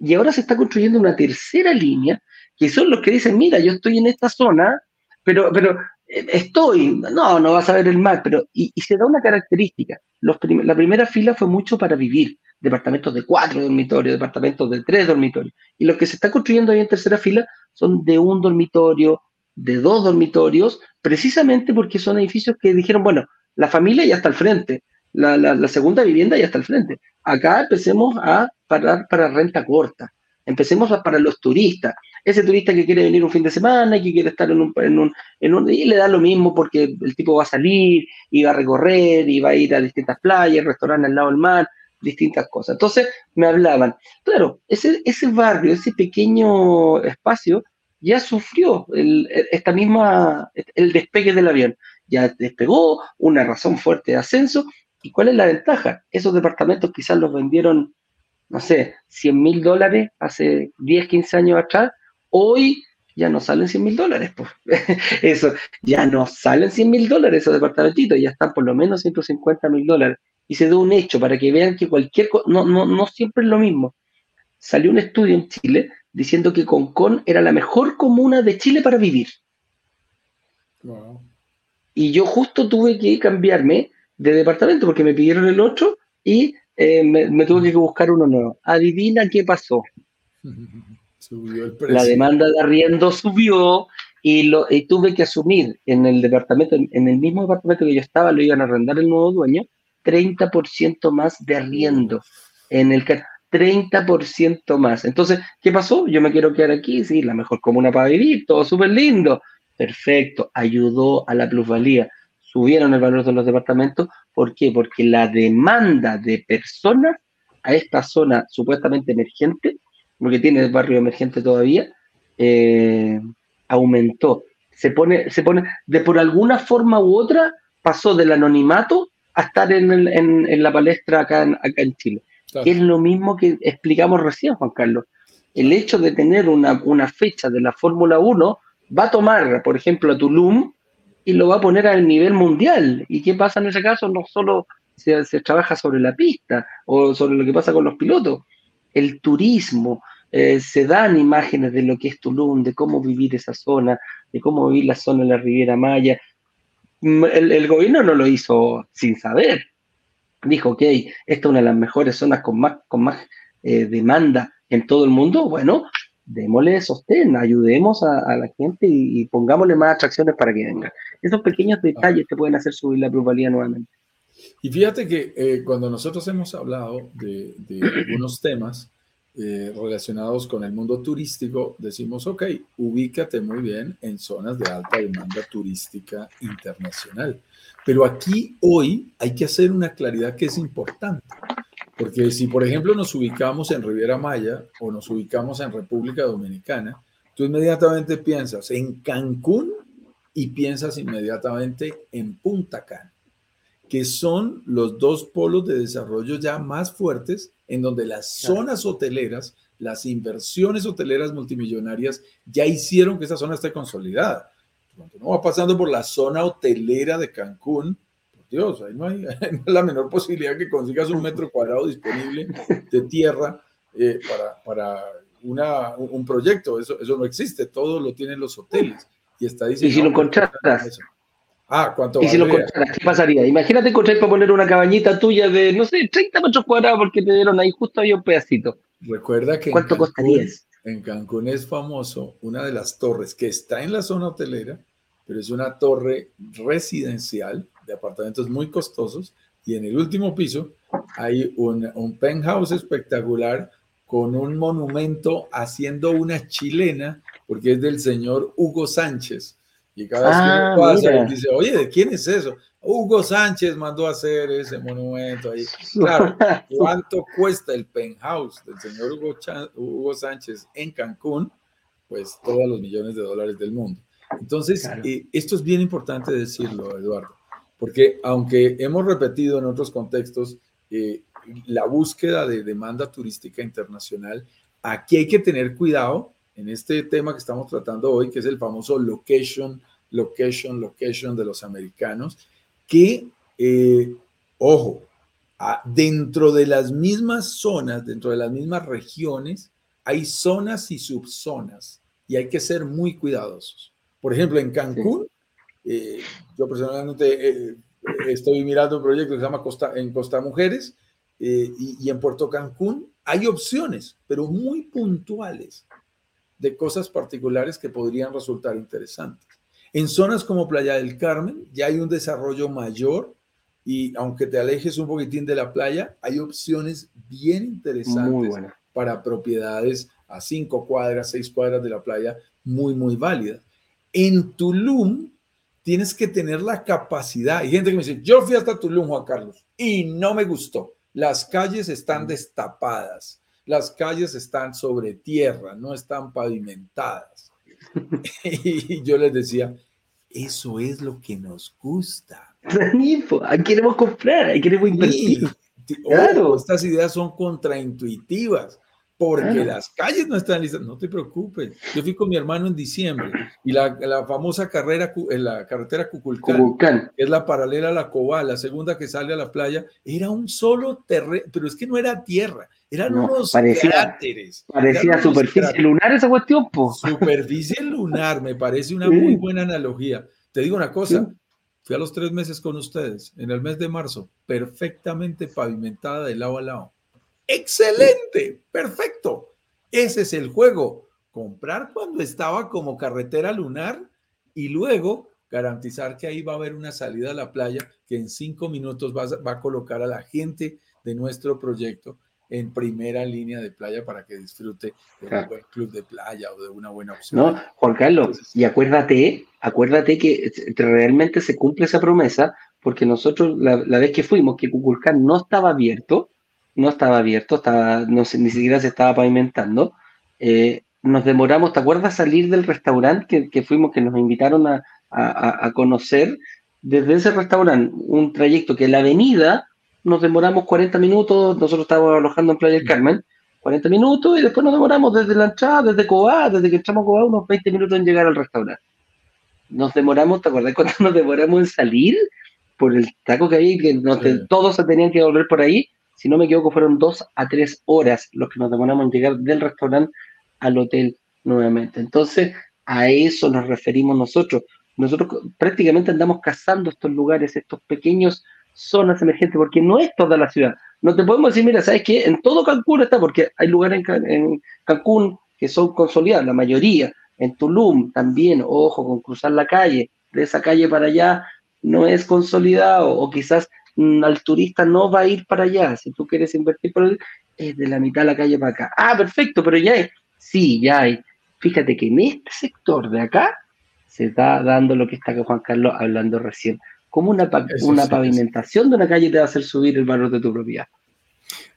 Y ahora se está construyendo una tercera línea, que son los que dicen, mira, yo estoy en esta zona, pero, pero eh, estoy, no, no vas a ver el mar, pero, y, se da una característica. Los la primera fila fue mucho para vivir, departamentos de cuatro dormitorios, departamentos de tres dormitorios. Y los que se está construyendo ahí en tercera fila son de un dormitorio, de dos dormitorios, precisamente porque son edificios que dijeron, bueno, la familia ya está al frente, la, segunda vivienda ya está al frente. Acá empecemos a parar para renta corta, empecemos a para los turistas. Ese turista que quiere venir un fin de semana que quiere estar en un, en un, en un, y le da lo mismo porque el tipo va a salir y va a recorrer y va a ir a distintas playas, restaurantes al lado del mar, distintas cosas. Entonces me hablaban, claro, ese, ese barrio, ese pequeño espacio ya sufrió el, esta misma, el despegue del avión. Ya despegó, una razón fuerte de ascenso. ¿Y cuál es la ventaja? Esos departamentos quizás los vendieron, no sé, 100 mil dólares hace 10, 15 años atrás. Hoy ya no salen 100 mil dólares. Pues. Eso, ya no salen 100 mil dólares esos departamentitos, ya están por lo menos 150 mil dólares. Y se da un hecho para que vean que cualquier cosa, no, no, no siempre es lo mismo. Salió un estudio en Chile diciendo que Concón era la mejor comuna de Chile para vivir. Y yo justo tuve que cambiarme de departamento porque me pidieron el otro y eh, me, tuve que buscar uno nuevo. Adivina qué pasó. La demanda de arriendo subió y, lo, tuve que asumir en el departamento, en el mismo departamento que yo estaba, lo iban a arrendar el nuevo dueño, 30% más de arriendo. En el 30% más. Entonces, ¿qué pasó? Yo me quiero quedar aquí, sí, la mejor comuna para vivir, todo súper lindo. Perfecto, ayudó a la plusvalía. Subieron el valor de los departamentos. ¿Por qué? Porque la demanda de personas a esta zona supuestamente emergente, porque tiene el barrio emergente todavía, eh, aumentó. Se pone, se pone, de por alguna forma u otra, pasó del anonimato a estar en, en, la palestra acá acá en Chile es lo mismo que explicamos recién, Juan Carlos. El hecho de tener una, fecha de la Fórmula 1 va a tomar, por ejemplo, a Tulum y lo va a poner al nivel mundial. ¿Y qué pasa en ese caso? No solo se, trabaja sobre la pista o sobre lo que pasa con los pilotos, el turismo, eh, se dan imágenes de lo que es Tulum, de cómo vivir esa zona, de cómo vivir la zona de la Riviera Maya. Mm, el gobierno no lo hizo sin saber, dijo, ok, esta es una de las mejores zonas con más, con más eh, demanda en todo el mundo, bueno, démosle sostén, ayudemos a, la gente y, pongámosle más atracciones para que vengan. Esos pequeños ah. detalles te pueden hacer subir la plusvalía nuevamente. Y fíjate que eh, cuando nosotros hemos hablado de, algunos temas eh, relacionados con el mundo turístico, decimos, ok, ubícate muy bien en zonas de alta demanda turística internacional. Pero aquí hoy hay que hacer una claridad que es importante. Porque si, por ejemplo, nos ubicamos en Riviera Maya o nos ubicamos en República Dominicana, tú inmediatamente piensas en Cancún y piensas inmediatamente en Punta Cana, que son los dos polos de desarrollo ya más fuertes en donde las zonas hoteleras, las inversiones hoteleras multimillonarias ya hicieron que esa zona esté consolidada. Cuando uno va pasando por la zona hotelera de Cancún, por Dios, ahí no hay, la menor posibilidad que consigas un metro cuadrado disponible de tierra eh, para, para una, un proyecto. Eso, eso no existe, todo lo tienen los hoteles. Y está diciendo. ¿Y si lo contratas? Ah, ¿cuánto ¿Y si lo contratas? ¿Qué pasaría? Imagínate encontrar para poner una cabañita tuya de, no sé, 30 metros cuadrados porque te dieron ahí justo ahí un pedacito. Recuerda que. ¿Cuánto costaría? En Cancún es famoso una de las torres que está en la zona hotelera, pero es una torre residencial de apartamentos muy costosos y en el último piso hay un, penthouse espectacular con un monumento haciendo una chilena porque es del señor Hugo Sánchez. Y cada vez que ah, pasa, dice, oye, ¿de quién es eso? Hugo Sánchez mandó a hacer ese monumento ahí. Claro, ¿cuánto cuesta el penthouse del señor Hugo, Sánchez en Cancún? Pues todos los millones de dólares del mundo. Entonces, eh, esto es bien importante decirlo, Eduardo, porque aunque hemos repetido en otros contextos eh, la búsqueda de demanda turística internacional, aquí hay que tener cuidado en este tema que estamos tratando hoy, que es el famoso location, location, location de los americanos, que, eh, ojo, dentro de las mismas zonas, dentro de las mismas regiones, hay zonas y subzonas y hay que ser muy cuidadosos. Por ejemplo, en Cancún, eh, yo personalmente eh, estoy mirando un proyecto que se llama Costa, en Costa Mujeres y, y en Puerto Cancún hay opciones, pero muy puntuales de cosas particulares que podrían resultar interesantes. En zonas como Playa del Carmen ya hay un desarrollo mayor y aunque te alejes un poquitín de la playa, hay opciones bien interesantes para propiedades a cinco cuadras, seis cuadras de la playa, muy, muy válidas. En Tulum tienes que tener la capacidad. Hay gente que me dice, yo fui hasta Tulum, Juan Carlos, y no me gustó. Las calles están mm. destapadas, las calles están sobre tierra, no están pavimentadas. y yo les decía, eso es lo que nos gusta. Ahí queremos comprar, ahí queremos invertir. claro. estas ideas son contraintuitivas porque las calles no están listas. No te preocupes. Yo fui con mi hermano en diciembre y la, la famosa carrera, en eh, la carretera Cuculcán, que es la paralela a la Cobá, la segunda que sale a la playa, era un solo terreno, pero es que no era tierra, eran unos cráteres. Parecía superficie lunar esa cuestión, po. Superficie lunar, me parece una muy buena analogía. Te digo una cosa, fui a los tres meses con ustedes, en el mes de marzo, perfectamente pavimentada de lado a lado Excelente, perfecto. Ese es el juego. Comprar cuando estaba como carretera lunar y luego garantizar que ahí va a haber una salida a la playa que en cinco minutos va, a colocar a la gente de nuestro proyecto en primera línea de playa para que disfrute de un buen club de playa o de una buena opción. No, Juan Carlos, y acuérdate, acuérdate que realmente se cumple esa promesa, porque nosotros la, vez que fuimos, que Cuculcán no estaba abierto, no estaba abierto, estaba, no ni siquiera se estaba pavimentando. Eh, nos demoramos, ¿te acuerdas salir del restaurante que, fuimos, que nos invitaron a, conocer? Desde ese restaurante, un trayecto que la avenida, nos demoramos 40 minutos, nosotros estábamos alojando en Playa del Carmen, 40 minutos y después nos demoramos desde la entrada, desde Coa, desde que entramos a Coa, unos 20 minutos en llegar al restaurante. Nos demoramos, ¿te acuerdas cuando nos demoramos en salir? Por el taco que había, que todos se tenían que volver por ahí si no me equivoco, fueron dos a tres horas los que nos demoramos en llegar del restaurante al hotel nuevamente. Entonces, a eso nos referimos nosotros. Nosotros prácticamente andamos cazando estos lugares, estos pequeños zonas emergentes, porque no es toda la ciudad. No te podemos decir, mira, ¿sabes qué? En todo Cancún está, porque hay lugares en, Cancún que son consolidados, la mayoría. En Tulum también, ojo, con cruzar la calle, de esa calle para allá no es consolidado, o quizás al turista no va a ir para allá. Si tú quieres invertir por es de la mitad de la calle para acá. Ah, perfecto, pero ya hay. Sí, ya hay. Fíjate que en este sector de acá se está dando lo que está Juan Carlos hablando recién. Como una, una pavimentación de una calle te va a hacer subir el valor de tu propiedad.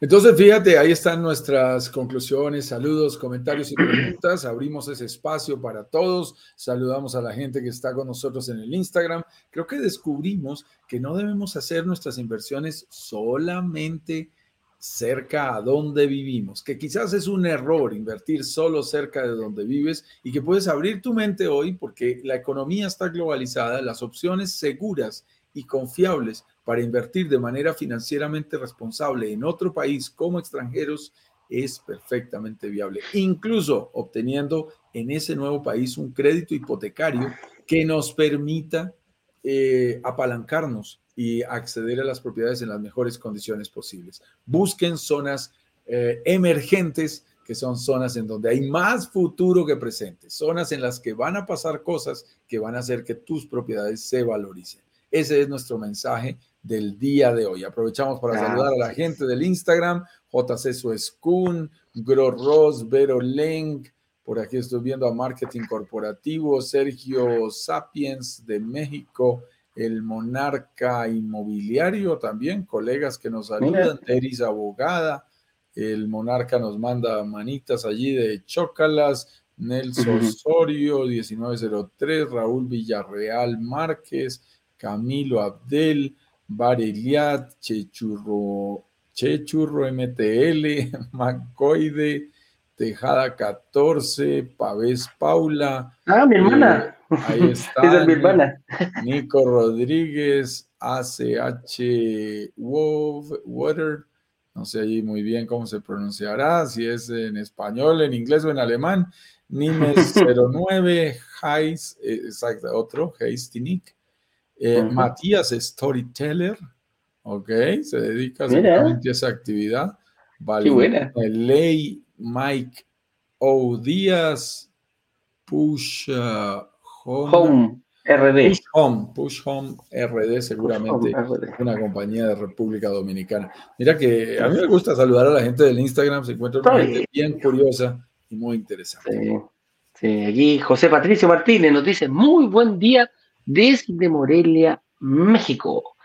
Entonces, fíjate, ahí están nuestras conclusiones, saludos, comentarios y preguntas. Abrimos ese espacio para todos. Saludamos a la gente que está con nosotros en el Instagram. Creo que descubrimos que no debemos hacer nuestras inversiones solamente cerca a donde vivimos, que quizás es un error invertir solo cerca de donde vives y que puedes abrir tu mente hoy porque la economía está globalizada, las opciones seguras y confiables para invertir de manera financieramente responsable en otro país como extranjeros es perfectamente viable, incluso obteniendo en ese nuevo país un crédito hipotecario que nos permita eh, apalancarnos y acceder a las propiedades en las mejores condiciones posibles. Busquen zonas eh, emergentes, que son zonas en donde hay más futuro que presente, zonas en las que van a pasar cosas que van a hacer que tus propiedades se valoricen. Ese es nuestro mensaje del día de hoy. Aprovechamos para saludar a la gente del Instagram, JC Suescun, Gro Ross, Vero Leng, por aquí estoy viendo a Marketing Corporativo, Sergio Sapiens de México, el Monarca Inmobiliario también, colegas que nos saludan, Teris Abogada, el Monarca nos manda manitas allí de chócalas, Nelson Osorio, 1903, Raúl Villarreal Márquez, Camilo Abdel, Bariliat, Chechurro, Chechurro MTL, Macoide, Tejada 14, Pavés Paula. Ah, mi hermana. Eh, ahí está. es mi hermana. Nico Rodríguez, ACH Water. No sé ahí muy bien cómo se pronunciará, si es en español, en inglés o en alemán. Nimes 09, Heis, eh, exacto, otro, Heistinik. Eh, Matías Storyteller, ok, se dedica a esa actividad. Vale. Qué buena. Ley Mike O. Díaz, Push uh, Home. RD. Push Home, Push Home RD, seguramente una compañía de República Dominicana. Mira que a mí me gusta saludar a la gente del Instagram, se encuentra una gente bien curiosa y muy interesante. Sí, aquí José Patricio Martínez nos dice, muy buen día desde Morelia, México.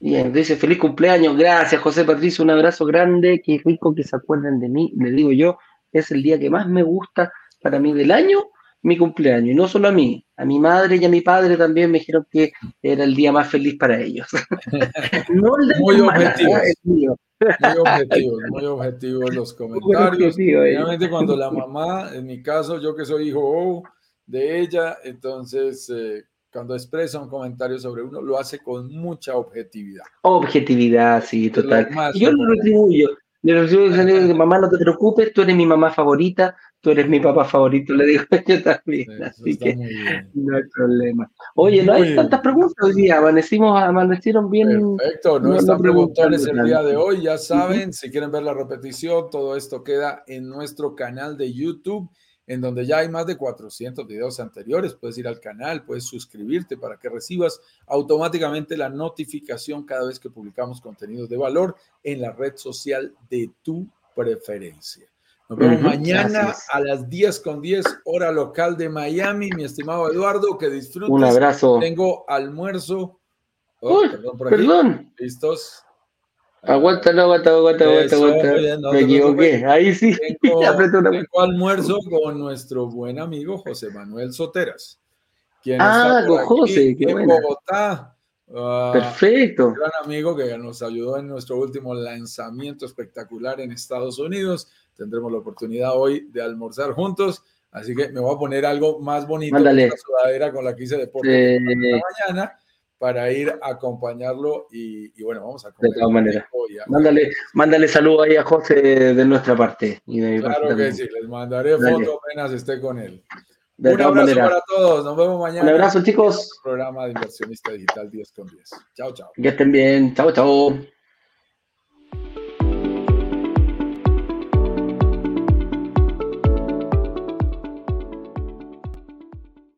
Bien, dice feliz cumpleaños, gracias José Patricio, un abrazo grande, qué rico que se acuerden de mí, le digo yo, es el día que más me gusta para mí del año, mi cumpleaños, y no solo a mí, a mi madre y a mi padre también me dijeron que era el día más feliz para ellos. no el de muy objetivo. Muy objetivo, muy objetivo en los comentarios. Obviamente cuando la mamá, en mi caso, yo que soy hijo de ella, entonces eh, cuando expresa un comentario sobre uno, lo hace con mucha objetividad. Objetividad, sí, total. Yo lo retribuyo. Le retribuyo, mamá, no te preocupes, tú eres mi mamá favorita, tú eres mi papá favorito, le digo yo también. así que no hay problema. Oye, no hay tantas preguntas hoy día, amanecimos, amanecieron bien. Perfecto, no, están preguntones el día de hoy, ya saben, si quieren ver la repetición, todo esto queda en nuestro canal de YouTube en donde ya hay más de 400 videos anteriores. Puedes ir al canal, puedes suscribirte para que recibas automáticamente la notificación cada vez que publicamos contenidos de valor en la red social de tu preferencia. Nos vemos mañana a las 10 con 10 hora local de Miami, mi estimado Eduardo, que disfrutes. Un abrazo. Tengo almuerzo. Oh, perdón, por aquí. perdón. ¿Listos? Aguanta, no, aguanta, aguanta, aguanta, aguanta. Me equivoqué. Ahí sí. Tengo, almuerzo con nuestro buen amigo José Manuel Soteras. Quien ah, con José, qué en Bogotá. Uh, Perfecto. Un gran amigo que nos ayudó en nuestro último lanzamiento espectacular en Estados Unidos. Tendremos la oportunidad hoy de almorzar juntos. Así que me voy a poner algo más bonito Mándale. la sudadera con la que hice deporte mañana para ir a acompañarlo y, bueno, vamos a comer. De todas maneras. Mándale, mándale saludos ahí a José de nuestra parte. Y de claro que sí, les mandaré fotos apenas esté con él. De Un abrazo para todos, nos vemos mañana. Un abrazo chicos. Programa de Inversionista Digital 10 con 10. Chao, chao. Que estén bien, chao, chao.